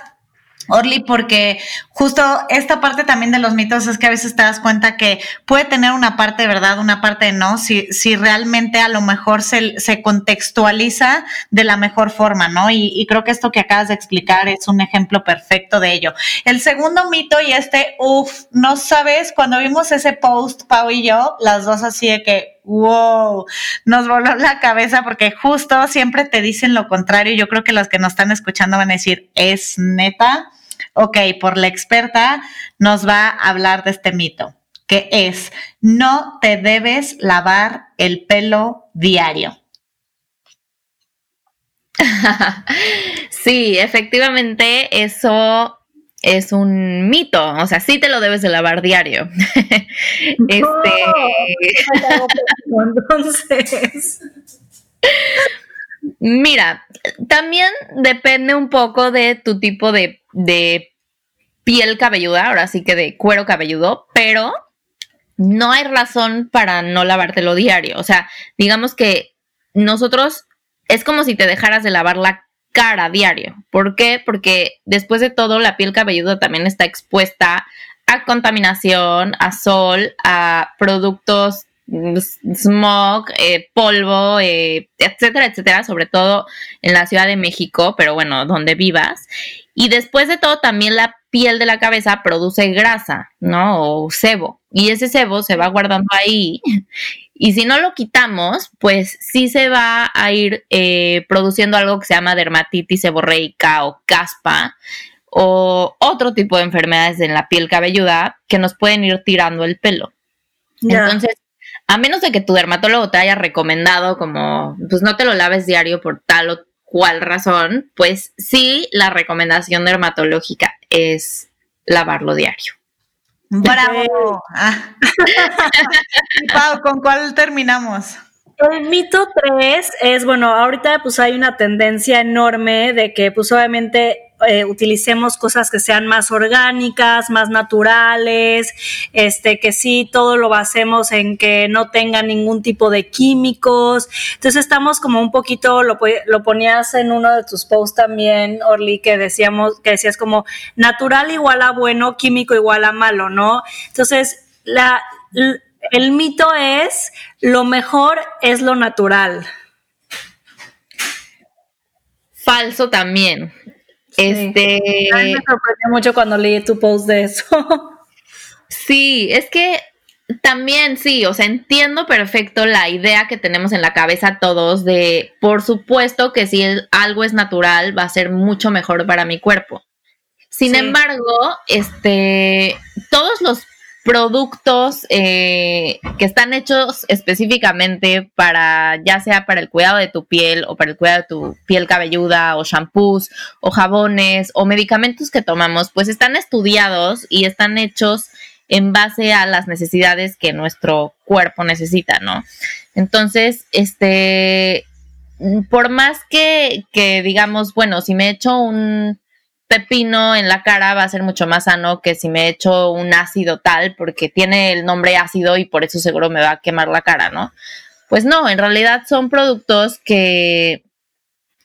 Orly, porque justo esta parte también de los mitos es que a veces te das cuenta que puede tener una parte de verdad, una parte de no, si, si realmente a lo mejor se, se contextualiza de la mejor forma, ¿no? Y, y, creo que esto que acabas de explicar es un ejemplo perfecto de ello. El segundo mito, y este, uff, no sabes, cuando vimos ese post, Pau y yo, las dos así de que, wow, nos voló la cabeza porque justo siempre te dicen lo contrario. Yo creo que los que nos están escuchando van a decir, es neta. Ok, por la experta nos va a hablar de este mito, que es, no te debes lavar el pelo diario. sí, efectivamente, eso es un mito, o sea, sí te lo debes de lavar diario. este. entonces. Mira, también depende un poco de tu tipo de, piel cabelluda, ahora sí que de cuero cabelludo, pero no hay razón para no lavártelo diario. O sea, digamos que nosotros es como si te dejaras de lavar la cara diario. ¿Por qué? Porque después de todo la piel cabelluda también está expuesta a contaminación, a sol, a productos smog, eh, polvo, eh, etcétera, etcétera, sobre todo en la Ciudad de México, pero bueno, donde vivas. Y después de todo, también la piel de la cabeza produce grasa, ¿no? O sebo. Y ese sebo se va guardando ahí y si no lo quitamos, pues sí se va a ir eh, produciendo algo que se llama dermatitis seborreica o caspa o otro tipo de enfermedades en la piel cabelluda que nos pueden ir tirando el pelo. Entonces, a menos de que tu dermatólogo te haya recomendado como, pues no te lo laves diario por tal o cual razón, pues sí, la recomendación dermatológica es lavarlo diario. Bravo. Ah. Pau, ¿con cuál terminamos? El mito 3 es, bueno, ahorita pues hay una tendencia enorme de que pues obviamente eh, utilicemos cosas que sean más orgánicas, más naturales, este, que sí, todo lo basemos en que no tenga ningún tipo de químicos. Entonces estamos como un poquito, lo, ponías en uno de tus posts también, Orly, que decíamos, que decías como natural igual a bueno, químico igual a malo, ¿no? Entonces, el mito es lo mejor es lo natural. Falso también. Este. me sorprendió mucho cuando leí tu post de eso. sí, es que también sí, o sea, entiendo perfecto la idea que tenemos en la cabeza todos de, por supuesto que si algo es natural, va a ser mucho mejor para mi cuerpo. Sin embargo, este, todos los productos eh, que están hechos específicamente para, ya sea para el cuidado de tu piel o para el cuidado de tu piel cabelluda o shampoos o jabones o medicamentos que tomamos, pues están estudiados y están hechos en base a las necesidades que nuestro cuerpo necesita, ¿no? Entonces, este, por más que, que digamos, bueno, si me echo un pepino en la cara va a ser mucho más sano que si me echo un ácido tal, porque tiene el nombre ácido y por eso seguro me va a quemar la cara, ¿no? Pues no, en realidad son productos que,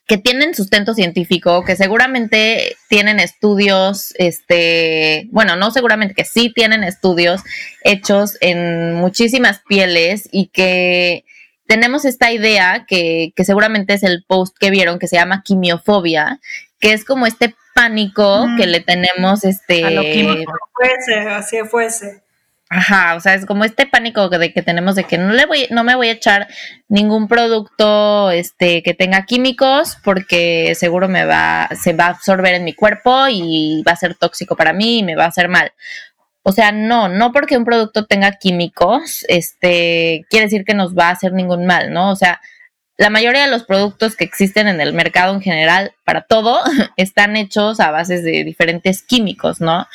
que tienen sustento científico, que seguramente tienen estudios, este, bueno, no seguramente, que sí tienen estudios hechos en muchísimas pieles y que tenemos esta idea que, que seguramente es el post que vieron que se llama quimiofobia, que es como este pánico que le tenemos este a lo químico fuese, así fuese. Ajá, o sea, es como este pánico de que tenemos de que no le voy, no me voy a echar ningún producto este que tenga químicos porque seguro me va, se va a absorber en mi cuerpo y va a ser tóxico para mí y me va a hacer mal. O sea, no, no porque un producto tenga químicos, este, quiere decir que nos va a hacer ningún mal, ¿no? O sea, la mayoría de los productos que existen en el mercado en general, para todo, están hechos a bases de diferentes químicos, ¿no?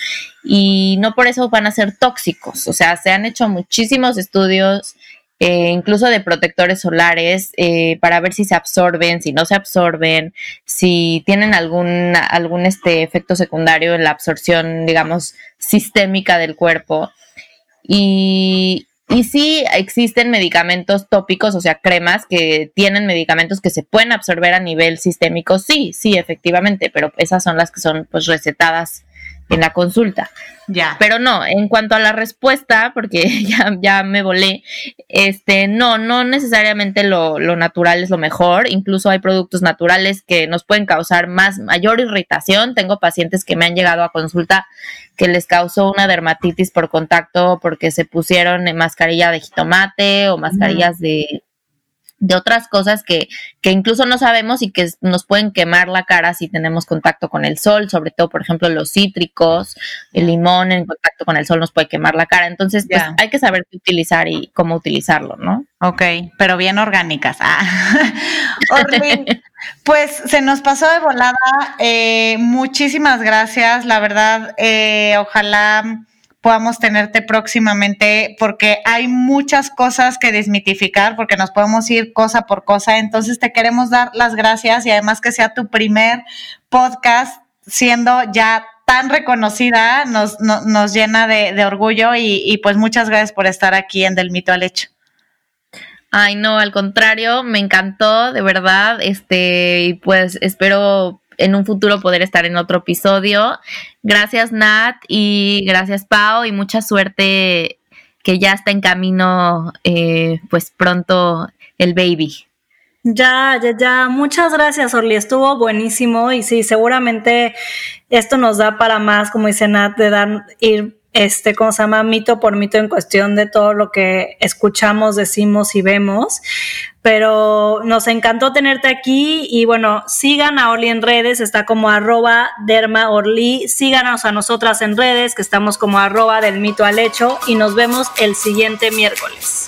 Y no por eso van a ser tóxicos. O sea, se han hecho muchísimos estudios, eh, incluso de protectores solares, eh, para ver si se absorben, si no se absorben, si tienen algún, algún este efecto secundario en la absorción, digamos, sistémica del cuerpo. Y, y sí existen medicamentos tópicos, o sea, cremas que tienen medicamentos que se pueden absorber a nivel sistémico, sí, sí, efectivamente, pero esas son las que son pues recetadas en la consulta. Ya. Pero no, en cuanto a la respuesta, porque ya, ya me volé, este, no, no necesariamente lo, lo, natural es lo mejor. Incluso hay productos naturales que nos pueden causar más, mayor irritación. Tengo pacientes que me han llegado a consulta que les causó una dermatitis por contacto porque se pusieron mascarilla de jitomate o mascarillas de de otras cosas que, que incluso no sabemos y que nos pueden quemar la cara si tenemos contacto con el sol, sobre todo, por ejemplo, los cítricos, el limón en contacto con el sol nos puede quemar la cara. Entonces, pues hay que saber qué utilizar y cómo utilizarlo, ¿no? Ok, pero bien orgánicas. Ah. pues se nos pasó de volada. Eh, muchísimas gracias. La verdad, eh, ojalá podamos tenerte próximamente porque hay muchas cosas que desmitificar porque nos podemos ir cosa por cosa. Entonces te queremos dar las gracias y además que sea tu primer podcast siendo ya tan reconocida nos, nos llena de, orgullo y, y, pues muchas gracias por estar aquí en Del Mito al Hecho. Ay, no, al contrario, me encantó, de verdad, este, y pues espero en un futuro poder estar en otro episodio. Gracias Nat y gracias Pau y mucha suerte que ya está en camino eh, pues pronto el baby. Ya, ya, ya. Muchas gracias, Orly. Estuvo buenísimo y sí, seguramente esto nos da para más, como dice Nat, de dar, ir este, ¿cómo se llama? Mito por mito en cuestión de todo lo que escuchamos, decimos y vemos. Pero nos encantó tenerte aquí y bueno, sigan a Orly en redes, está como arroba derma Orly, síganos a nosotras en redes, que estamos como arroba del mito al hecho y nos vemos el siguiente miércoles.